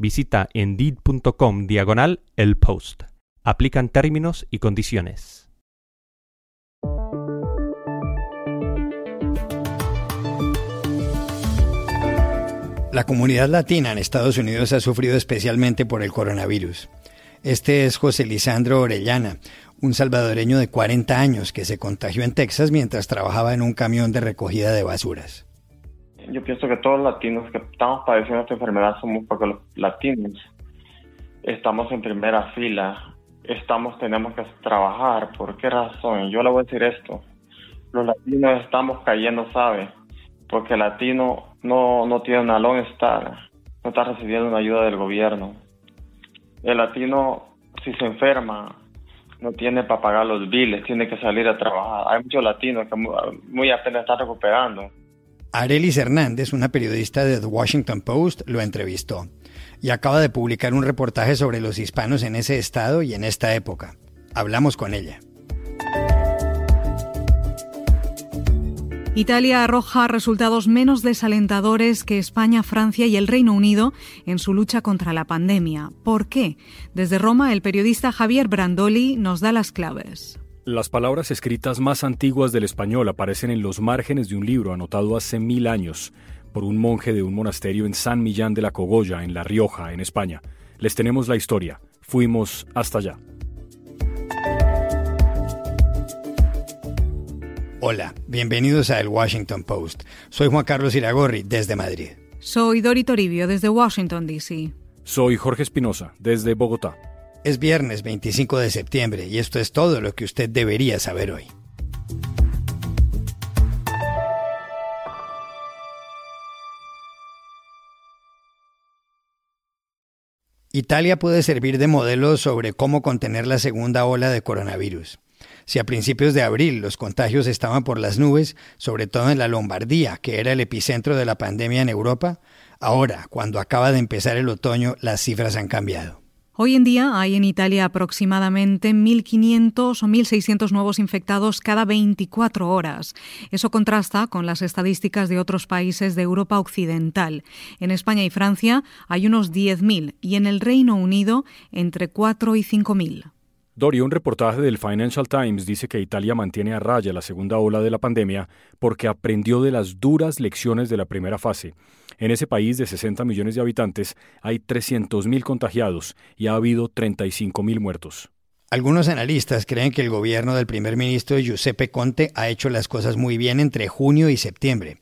visita indeed.com diagonal el post. Aplican términos y condiciones. La comunidad latina en Estados Unidos ha sufrido especialmente por el coronavirus. Este es José Lisandro Orellana, un salvadoreño de 40 años que se contagió en Texas mientras trabajaba en un camión de recogida de basuras yo pienso que todos los latinos que estamos padeciendo esta enfermedad somos porque los latinos estamos en primera fila, estamos, tenemos que trabajar. ¿Por qué razón? Yo le voy a decir esto. Los latinos estamos cayendo, ¿sabe? Porque el latino no, no tiene una long star, no está recibiendo una ayuda del gobierno. El latino, si se enferma, no tiene para pagar los biles, tiene que salir a trabajar. Hay muchos latinos que muy apenas están recuperando Arelis Hernández, una periodista de The Washington Post, lo entrevistó y acaba de publicar un reportaje sobre los hispanos en ese estado y en esta época. Hablamos con ella. Italia arroja resultados menos desalentadores que España, Francia y el Reino Unido en su lucha contra la pandemia. ¿Por qué? Desde Roma, el periodista Javier Brandoli nos da las claves. Las palabras escritas más antiguas del español aparecen en los márgenes de un libro anotado hace mil años por un monje de un monasterio en San Millán de la Cogolla, en La Rioja, en España. Les tenemos la historia. Fuimos hasta allá. Hola, bienvenidos a El Washington Post. Soy Juan Carlos Iragorri, desde Madrid. Soy Dori Toribio, desde Washington, D.C. Soy Jorge Espinosa, desde Bogotá. Es viernes 25 de septiembre y esto es todo lo que usted debería saber hoy. Italia puede servir de modelo sobre cómo contener la segunda ola de coronavirus. Si a principios de abril los contagios estaban por las nubes, sobre todo en la Lombardía, que era el epicentro de la pandemia en Europa, ahora, cuando acaba de empezar el otoño, las cifras han cambiado. Hoy en día hay en Italia aproximadamente 1.500 o 1.600 nuevos infectados cada 24 horas. Eso contrasta con las estadísticas de otros países de Europa Occidental. En España y Francia hay unos 10.000 y en el Reino Unido entre 4 y 5.000. Dorio, un reportaje del Financial Times dice que Italia mantiene a raya la segunda ola de la pandemia porque aprendió de las duras lecciones de la primera fase en ese país de 60 millones de habitantes hay 300.000 contagiados y ha habido 35.000 muertos. Algunos analistas creen que el gobierno del primer ministro Giuseppe Conte ha hecho las cosas muy bien entre junio y septiembre.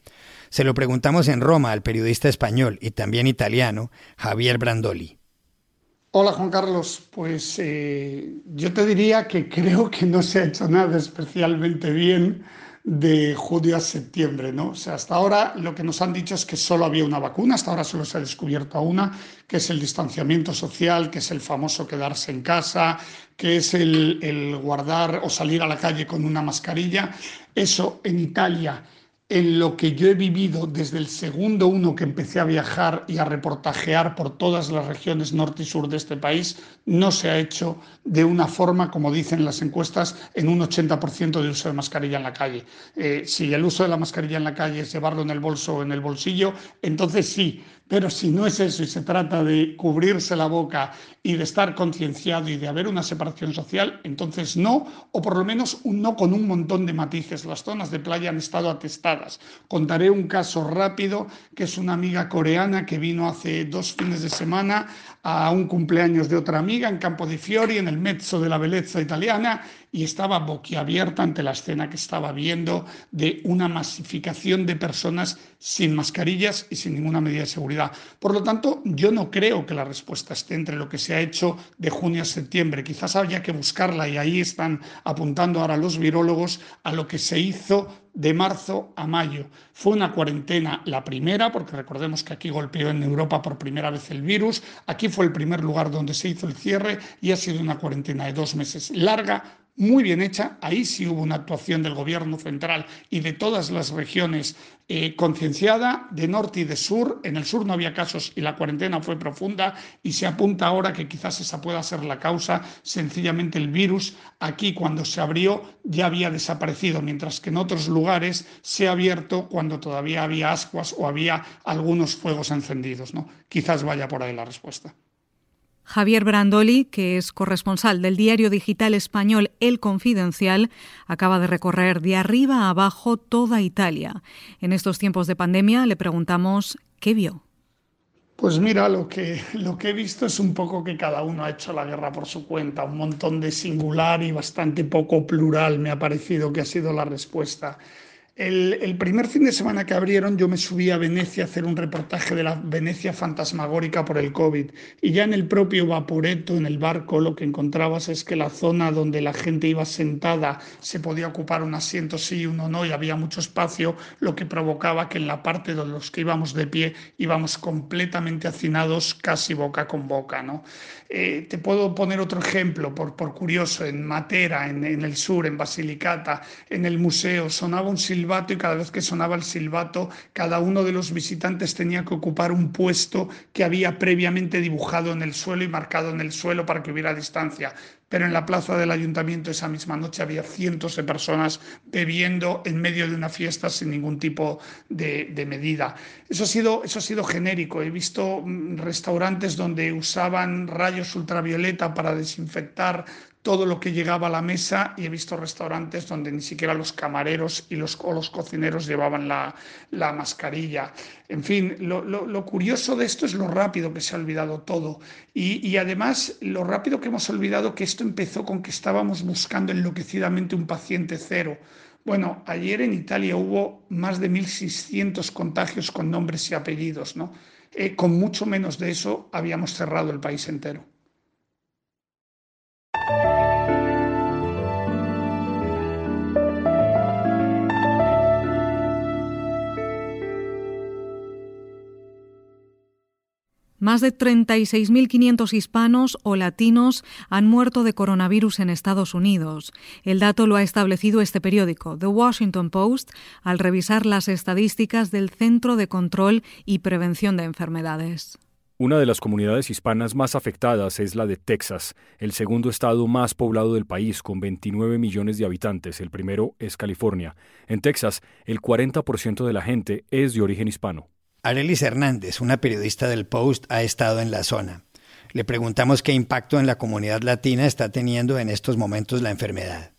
Se lo preguntamos en Roma al periodista español y también italiano Javier Brandoli. Hola Juan Carlos, pues eh, yo te diría que creo que no se ha hecho nada especialmente bien de julio a septiembre, ¿no? O sea, hasta ahora lo que nos han dicho es que solo había una vacuna, hasta ahora solo se ha descubierto una, que es el distanciamiento social, que es el famoso quedarse en casa, que es el, el guardar o salir a la calle con una mascarilla. Eso en Italia en lo que yo he vivido desde el segundo uno que empecé a viajar y a reportajear por todas las regiones norte y sur de este país, no se ha hecho de una forma, como dicen las encuestas, en un 80% de uso de mascarilla en la calle. Eh, si el uso de la mascarilla en la calle es llevarlo en el bolso o en el bolsillo, entonces sí, pero si no es eso y se trata de cubrirse la boca y de estar concienciado y de haber una separación social, entonces no, o por lo menos un no con un montón de matices. Las zonas de playa han estado atestadas. Contaré un caso rápido, que es una amiga coreana que vino hace dos fines de semana a un cumpleaños de otra amiga en Campo di Fiori, en el mezzo de la belleza italiana, y estaba boquiabierta ante la escena que estaba viendo de una masificación de personas sin mascarillas y sin ninguna medida de seguridad. Por lo tanto, yo no creo que la respuesta esté entre lo que se ha hecho de junio a septiembre. Quizás habría que buscarla y ahí están apuntando ahora los virólogos a lo que se hizo de marzo a mayo. Fue una cuarentena la primera, porque recordemos que aquí golpeó en Europa por primera vez el virus, aquí fue el primer lugar donde se hizo el cierre y ha sido una cuarentena de dos meses larga, muy bien hecha. Ahí sí hubo una actuación del gobierno central y de todas las regiones eh, concienciada, de norte y de sur. En el sur no había casos y la cuarentena fue profunda y se apunta ahora que quizás esa pueda ser la causa. Sencillamente el virus aquí cuando se abrió ya había desaparecido, mientras que en otros lugares se ha abierto cuando todavía había ascuas o había algunos fuegos encendidos. ¿no? Quizás vaya por ahí la respuesta. Javier Brandoli, que es corresponsal del diario digital español El Confidencial, acaba de recorrer de arriba a abajo toda Italia. En estos tiempos de pandemia le preguntamos qué vio. Pues mira, lo que, lo que he visto es un poco que cada uno ha hecho la guerra por su cuenta, un montón de singular y bastante poco plural me ha parecido que ha sido la respuesta. El, primer fin de semana que abrieron yo me subí a Venecia a hacer un reportaje de la Venecia fantasmagórica por el COVID y ya en el propio Vaporeto, en el barco, lo que encontrabas es que la zona donde la gente iba sentada se podía ocupar un asiento sí y uno no y había mucho espacio, lo que provocaba que en la parte de los que íbamos de pie íbamos completamente hacinados casi boca con boca. ¿no? Eh, te puedo poner otro ejemplo, por, por curioso, en Matera, en, en el sur, en Basilicata, en el museo, sonaba un y cada vez que sonaba el silbato, cada uno de los visitantes tenía que ocupar un puesto que había previamente dibujado en el suelo y marcado en el suelo para que hubiera distancia. Pero en la plaza del ayuntamiento esa misma noche había cientos de personas bebiendo en medio de una fiesta sin ningún tipo de, de medida. Eso ha, sido, eso ha sido genérico. He visto mm, restaurantes donde usaban rayos ultravioleta para desinfectar todo lo que llegaba a la mesa y he visto restaurantes donde ni siquiera los camareros y los, o los cocineros llevaban la, mascarilla. En fin, lo, curioso de esto es lo rápido que se ha olvidado todo y, y además lo rápido que hemos olvidado que esto empezó con que estábamos buscando enloquecidamente un paciente cero. Bueno, ayer en Italia hubo más de 1.600 contagios con nombres y apellidos, ¿no? Eh, con mucho menos de eso habíamos cerrado el país entero. Más de 36.500 hispanos o latinos han muerto de coronavirus en Estados Unidos. El dato lo ha establecido este periódico, The Washington Post, al revisar las estadísticas del Centro de Control y Prevención de Enfermedades. Una de las comunidades hispanas más afectadas es la de Texas, el segundo estado más poblado del país, con 29 millones de habitantes. El primero es California. En Texas, el 40% de la gente es de origen hispano. Arelis Hernández, una periodista del Post, ha estado en la zona. Le preguntamos qué impacto en la comunidad latina está teniendo en estos momentos la enfermedad.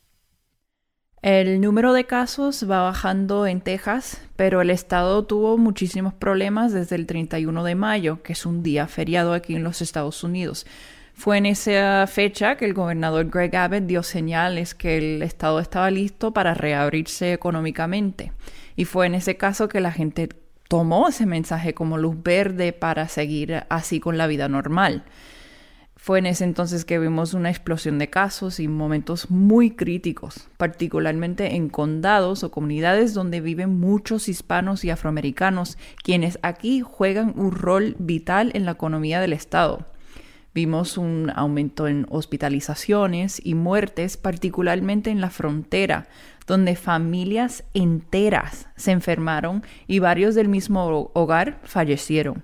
El número de casos va bajando en Texas, pero el estado tuvo muchísimos problemas desde el 31 de mayo, que es un día feriado aquí en los Estados Unidos. Fue en esa fecha que el gobernador Greg Abbott dio señales que el estado estaba listo para reabrirse económicamente. Y fue en ese caso que la gente tomó ese mensaje como luz verde para seguir así con la vida normal. Fue en ese entonces que vimos una explosión de casos y momentos muy críticos, particularmente en condados o comunidades donde viven muchos hispanos y afroamericanos, quienes aquí juegan un rol vital en la economía del Estado. Vimos un aumento en hospitalizaciones y muertes, particularmente en la frontera, donde familias enteras se enfermaron y varios del mismo hogar fallecieron.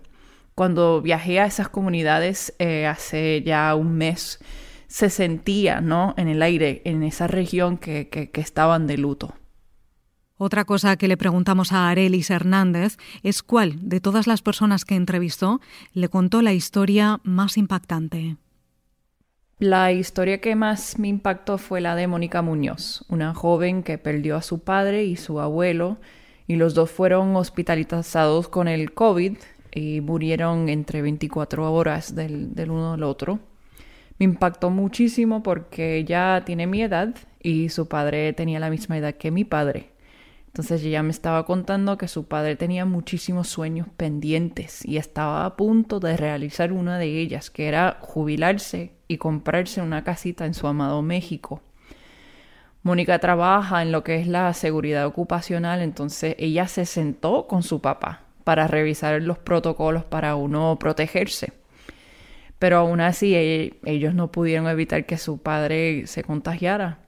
Cuando viajé a esas comunidades eh, hace ya un mes, se sentía ¿no? en el aire, en esa región que, que estaban de luto. Otra cosa que le preguntamos a Arelis Hernández es cuál de todas las personas que entrevistó le contó la historia más impactante. La historia que más me impactó fue la de Mónica Muñoz, una joven que perdió a su padre y su abuelo, y los dos fueron hospitalizados con el COVID y murieron entre 24 horas del, uno al otro. Me impactó muchísimo porque ella tiene mi edad y su padre tenía la misma edad que mi padre. Entonces ella me estaba contando que su padre tenía muchísimos sueños pendientes y estaba a punto de realizar una de ellas, que era jubilarse y comprarse una casita en su amado México. Mónica trabaja en lo que es la seguridad ocupacional, entonces ella se sentó con su papá para revisar los protocolos para uno protegerse. Pero aún así e-, ellos no pudieron evitar que su padre se contagiara.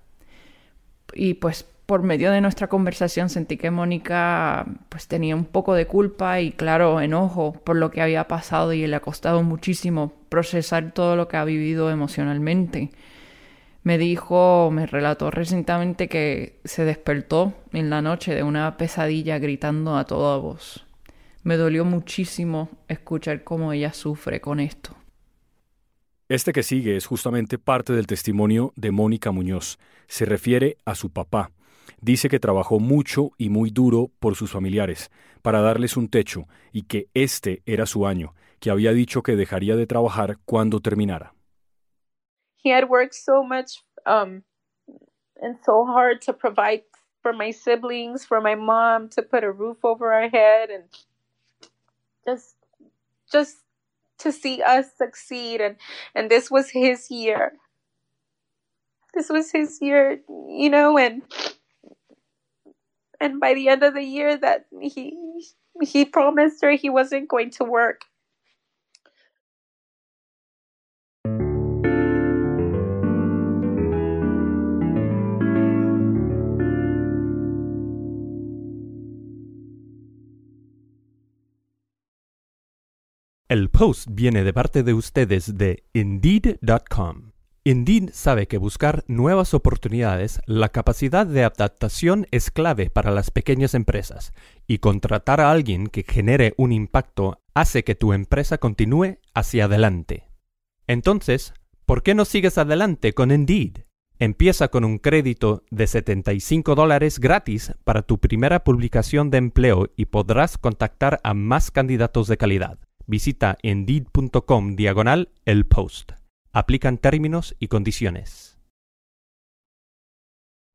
Y pues por medio de nuestra conversación sentí que Mónica pues tenía un poco de culpa y claro, enojo por lo que había pasado y le ha costado muchísimo procesar todo lo que ha vivido emocionalmente. Me dijo, me relató recientemente que se despertó en la noche de una pesadilla gritando a toda voz. Me dolió muchísimo escuchar cómo ella sufre con esto. Este que sigue es justamente parte del testimonio de Mónica Muñoz. Se refiere a su papá, Dice que trabajó mucho y muy duro por sus familiares, para darles un techo, y que este era su año, que había dicho que dejaría de trabajar cuando terminara. He had worked so much um, and so hard to provide for my siblings, for my mom, to put a roof over our head, and just, just to see us succeed. And, and this was his year. This was his year, you know, and and by the end of the year that he he promised her he wasn't going to work. El post viene de parte de ustedes de Indeed.com. Indeed sabe que buscar nuevas oportunidades, la capacidad de adaptación es clave para las pequeñas empresas, y contratar a alguien que genere un impacto hace que tu empresa continúe hacia adelante. Entonces, ¿por qué no sigues adelante con Indeed? Empieza con un crédito de 75 dólares gratis para tu primera publicación de empleo y podrás contactar a más candidatos de calidad. Visita indeed.com diagonal el post aplican términos y condiciones.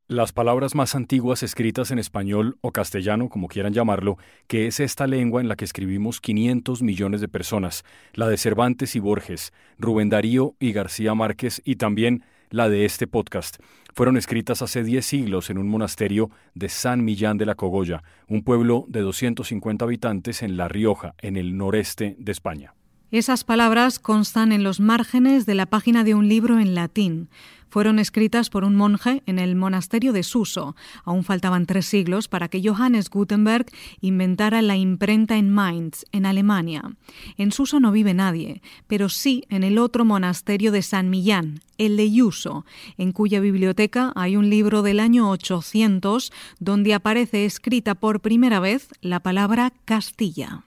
Las palabras más antiguas escritas en español o castellano, como quieran llamarlo, que es esta lengua en la que escribimos 500 millones de personas, la de Cervantes y Borges, Rubén Darío y García Márquez y también la de este podcast, fueron escritas hace 10 siglos en un monasterio de San Millán de la Cogolla, un pueblo de 250 habitantes en La Rioja, en el noreste de España. Esas palabras constan en los márgenes de la página de un libro en latín. Fueron escritas por un monje en el monasterio de Suso. Aún faltaban tres siglos para que Johannes Gutenberg inventara la imprenta en Mainz, en Alemania. En Suso no vive nadie, pero sí en el otro monasterio de San Millán, el de Yuso, en cuya biblioteca hay un libro del año 800 donde aparece escrita por primera vez la palabra Castilla.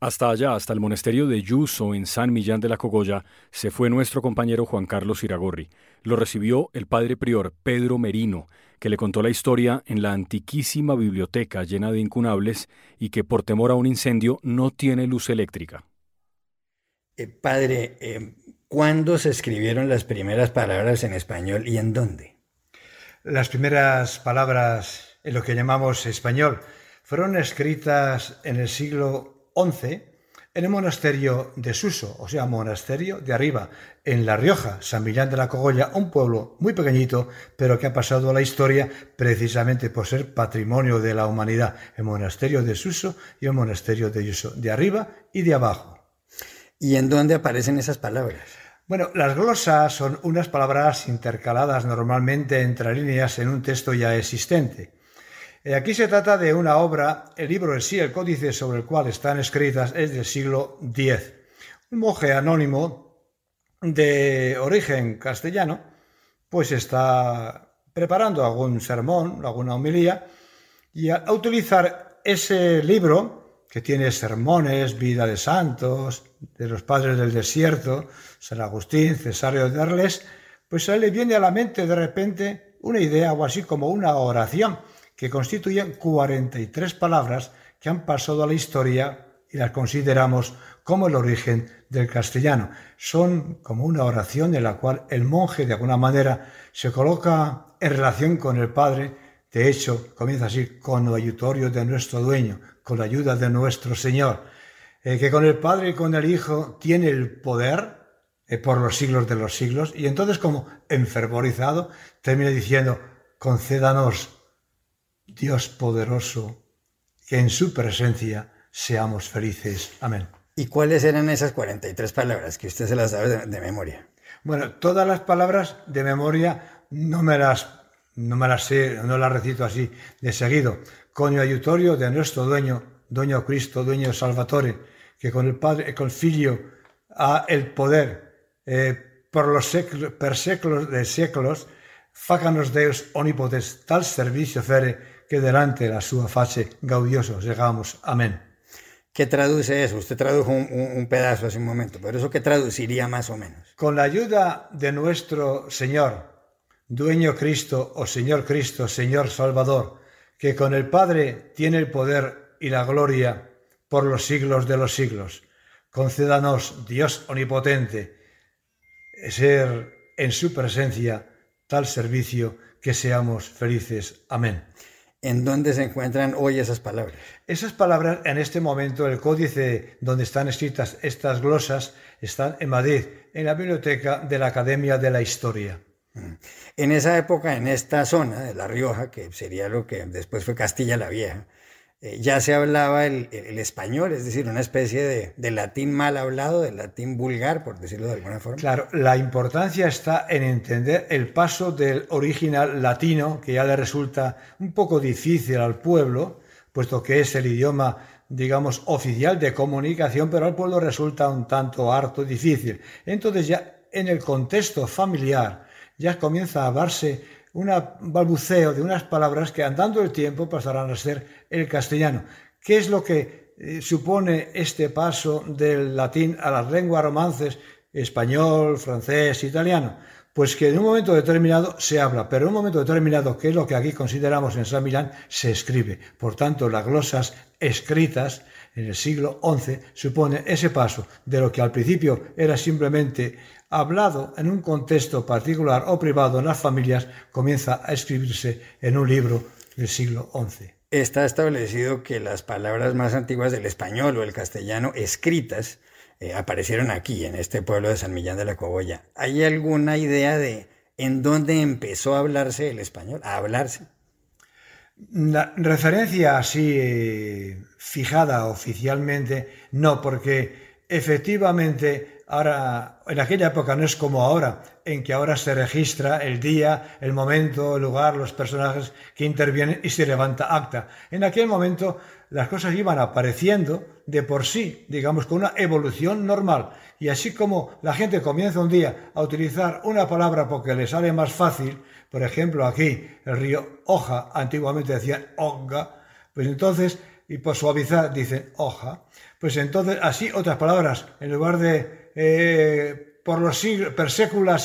Hasta allá, hasta el monasterio de Yuso en San Millán de la Cogolla, se fue nuestro compañero Juan Carlos Iragorri. Lo recibió el padre prior Pedro Merino, que le contó la historia en la antiquísima biblioteca llena de incunables y que por temor a un incendio no tiene luz eléctrica. Eh, padre, eh, ¿cuándo se escribieron las primeras palabras en español y en dónde? Las primeras palabras en lo que llamamos español fueron escritas en el siglo en el monasterio de Suso, o sea, monasterio de arriba, en La Rioja, San Millán de la Cogolla, un pueblo muy pequeñito, pero que ha pasado a la historia precisamente por ser patrimonio de la humanidad, el monasterio de Suso y el monasterio de Yuso, de arriba y de abajo. ¿Y en dónde aparecen esas palabras? Bueno, las glosas son unas palabras intercaladas normalmente entre líneas en un texto ya existente. Eh, aquí se trata de una obra, el libro en sí, el códice sobre el cual están escritas, es del siglo X. Un monje anónimo de origen castellano, pues está preparando algún sermón, alguna homilía, y a utilizar ese libro, que tiene sermones, vida de santos, de los padres del desierto, San Agustín, Cesario de Arles, pues a él le viene a la mente de repente una idea o así como una oración que constituyen 43 palabras que han pasado a la historia y las consideramos como el origen del castellano. Son como una oración en la cual el monje de alguna manera se coloca en relación con el Padre. De hecho, comienza así, con el ayutorio de nuestro dueño, con la ayuda de nuestro Señor, eh, que con el Padre y con el Hijo tiene el poder eh, por los siglos de los siglos. Y entonces, como enfervorizado, termina diciendo, concédanos, Dios poderoso, que en su presencia seamos felices. Amén. ¿Y cuáles eran esas 43 palabras que usted se las sabe de, memoria? Bueno, todas las palabras de memoria no me las, no me las sé, no las recito así de seguido. Con ayutorio de nuestro dueño, dueño Cristo, dueño Salvatore, que con el Padre con el Figlio ha el poder eh, por los séculos, per séculos de séculos, fácanos Deus omnipotens tal servicio fere que delante la sua face gaudioso llegamos. Amén. ¿Qué traduce eso? Usted tradujo un, pedazo hace un momento, pero eso qué traduciría más o menos. Con la ayuda de nuestro Señor, Dueño Cristo o Señor Cristo, Señor Salvador, que con el Padre tiene el poder y la gloria por los siglos de los siglos. Concédanos, Dios omnipotente, ser en su presencia tal servicio que seamos felices. Amén. ¿En dónde se encuentran hoy esas palabras? Esas palabras, en este momento, el códice donde están escritas estas glosas, están en Madrid, en la biblioteca de la Academia de la Historia. Mm. En esa época, en esta zona de La Rioja, que sería lo que después fue Castilla la Vieja, eh, ya se hablaba el, español, es decir, una especie de, latín mal hablado, de latín vulgar, por decirlo de alguna forma. Claro, la importancia está en entender el paso del original latino, que ya le resulta un poco difícil al pueblo, puesto que es el idioma, digamos, oficial de comunicación, pero al pueblo resulta un tanto harto difícil. Entonces ya en el contexto familiar ya comienza a hablarse un balbuceo de unas palabras que andando el tiempo pasarán a ser el castellano. ¿Qué es lo que eh, supone este paso del latín a las lenguas romances, español, francés, italiano? Pues que en un momento determinado se habla, pero en un momento determinado, que es lo que aquí consideramos en San Milán, se escribe. Por tanto, las glosas escritas en el siglo XI supone ese paso de lo que al principio era simplemente hablado en un contexto particular o privado en las familias, comienza a escribirse en un libro del siglo XI. Está establecido que las palabras más antiguas del español o el castellano escritas eh, aparecieron aquí, en este pueblo de San Millán de la Cogolla. ¿Hay alguna idea de en dónde empezó a hablarse el español? A hablarse. La referencia así eh, fijada oficialmente, no, porque efectivamente Ahora, en aquella época no es como ahora, en que ahora se registra el día, el momento, el lugar, los personajes que intervienen y se levanta acta. En aquel momento las cosas iban apareciendo de por sí, digamos, con una evolución normal. Y así como la gente comienza un día a utilizar una palabra porque le sale más fácil, por ejemplo, aquí el río Hoja, antiguamente decían Oga, pues entonces, y por suavizar dicen hoja, pues entonces así otras palabras, en lugar de eh, por los siglos, per secula, a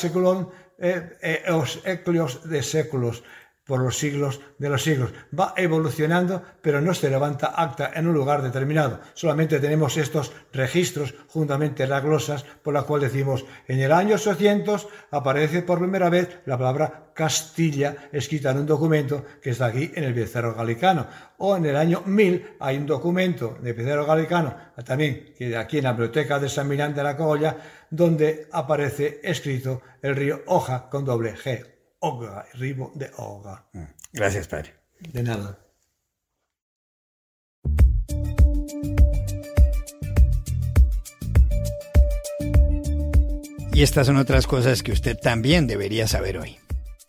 eh, eh, os eclios de séculos. Por los siglos de los siglos. Va evolucionando, pero no se levanta acta en un lugar determinado. Solamente tenemos estos registros, juntamente las glosas, por las cuales decimos, en el año 800 aparece por primera vez la palabra Castilla escrita en un documento que está aquí en el Becerro Galicano. O en el año 1000 hay un documento de Becerro Galicano, también que aquí en la biblioteca de San Milán de la Cogolla, donde aparece escrito el río Oja con doble G, Oga, Ribo de Oga. Mm. Gracias, padre. De nada. Y estas son otras cosas que usted también debería saber hoy.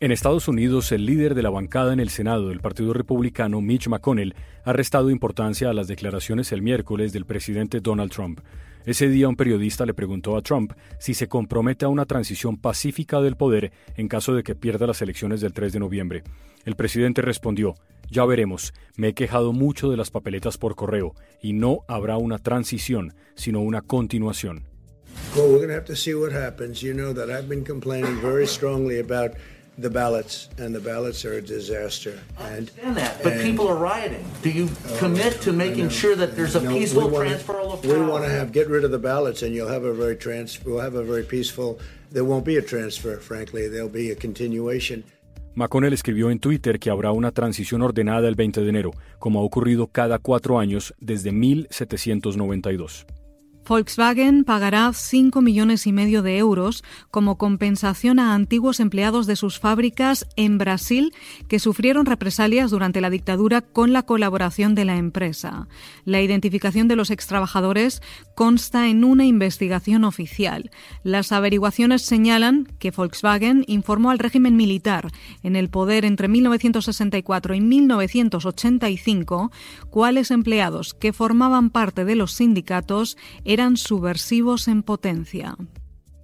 En Estados Unidos, el líder de la bancada en el Senado del Partido Republicano, Mitch McConnell, ha restado importancia a las declaraciones el miércoles del presidente Donald Trump. Ese día un periodista le preguntó a Trump si se compromete a una transición pacífica del poder en caso de que pierda las elecciones del 3 de noviembre. El presidente respondió, ya veremos, me he quejado mucho de las papeletas por correo y no habrá una transición, sino una continuación. Well, we're the ballots, and the ballots are a disaster. I understand that, but people are rioting. Do you oh, commit to making sure that there's a no, peaceful wanna, transfer of power? We want to have get rid of the ballots, and you'll have a very trans. We'll have a very peaceful. There won't be a transfer, frankly. There'll be a continuation. McConnell escribió en Twitter que habrá una transición ordenada el 20 de enero, como ha ocurrido cada cuatro años desde 1792. Volkswagen pagará 5 millones y medio de euros como compensación a antiguos empleados de sus fábricas en Brasil que sufrieron represalias durante la dictadura con la colaboración de la empresa. La identificación de los extrabajadores consta en una investigación oficial. Las averiguaciones señalan que Volkswagen informó al régimen militar en el poder entre 1964 y 1985 cuáles empleados que formaban parte de los sindicatos eran subversivos en potencia.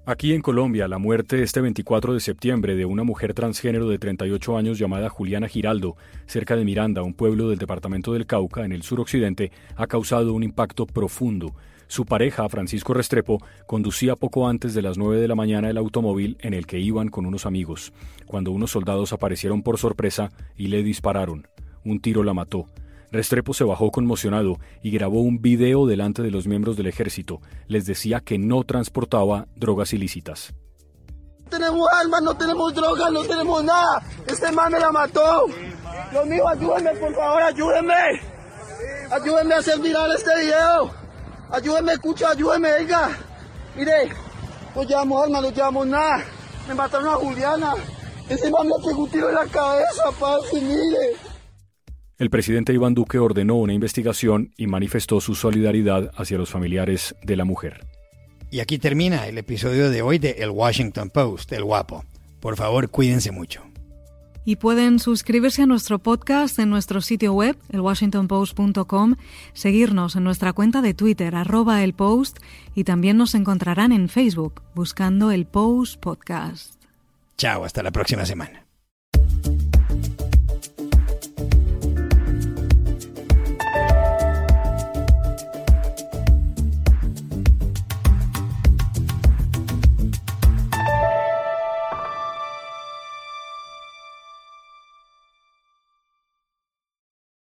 Aquí en Colombia, la muerte este 24 de septiembre de una mujer transgénero de 38 años llamada Juliana Giraldo, cerca de Miranda, un pueblo del departamento del Cauca, en el suroccidente, ha causado un impacto profundo. Su pareja, Francisco Restrepo, conducía poco antes de las 9 de la mañana el automóvil en el que iban con unos amigos, cuando unos soldados aparecieron por sorpresa y le dispararon. Un tiro la mató. Restrepo se bajó conmocionado y grabó un video delante de los miembros del ejército. Les decía que no transportaba drogas ilícitas. No tenemos armas, no tenemos drogas, no tenemos nada. Este man me la mató. Dios mío, ayúdenme, por favor, ayúdenme. Ayúdenme a hacer viral este video. Ayúdenme, escucha, ayúdenme, venga. Mire, no llevamos armas, no llevamos nada. Me mataron a Juliana. Ese man me pegó un tiro en la cabeza, parce, mire. El presidente Iván Duque ordenó una investigación y manifestó su solidaridad hacia los familiares de la mujer. Y aquí termina el episodio de hoy de El Washington Post, El Guapo. Por favor, cuídense mucho. Y pueden suscribirse a nuestro podcast en nuestro sitio web, elwashingtonpost.com, seguirnos en nuestra cuenta de Twitter, arroba el post, y también nos encontrarán en Facebook, buscando el Post Podcast. Chao, hasta la próxima semana.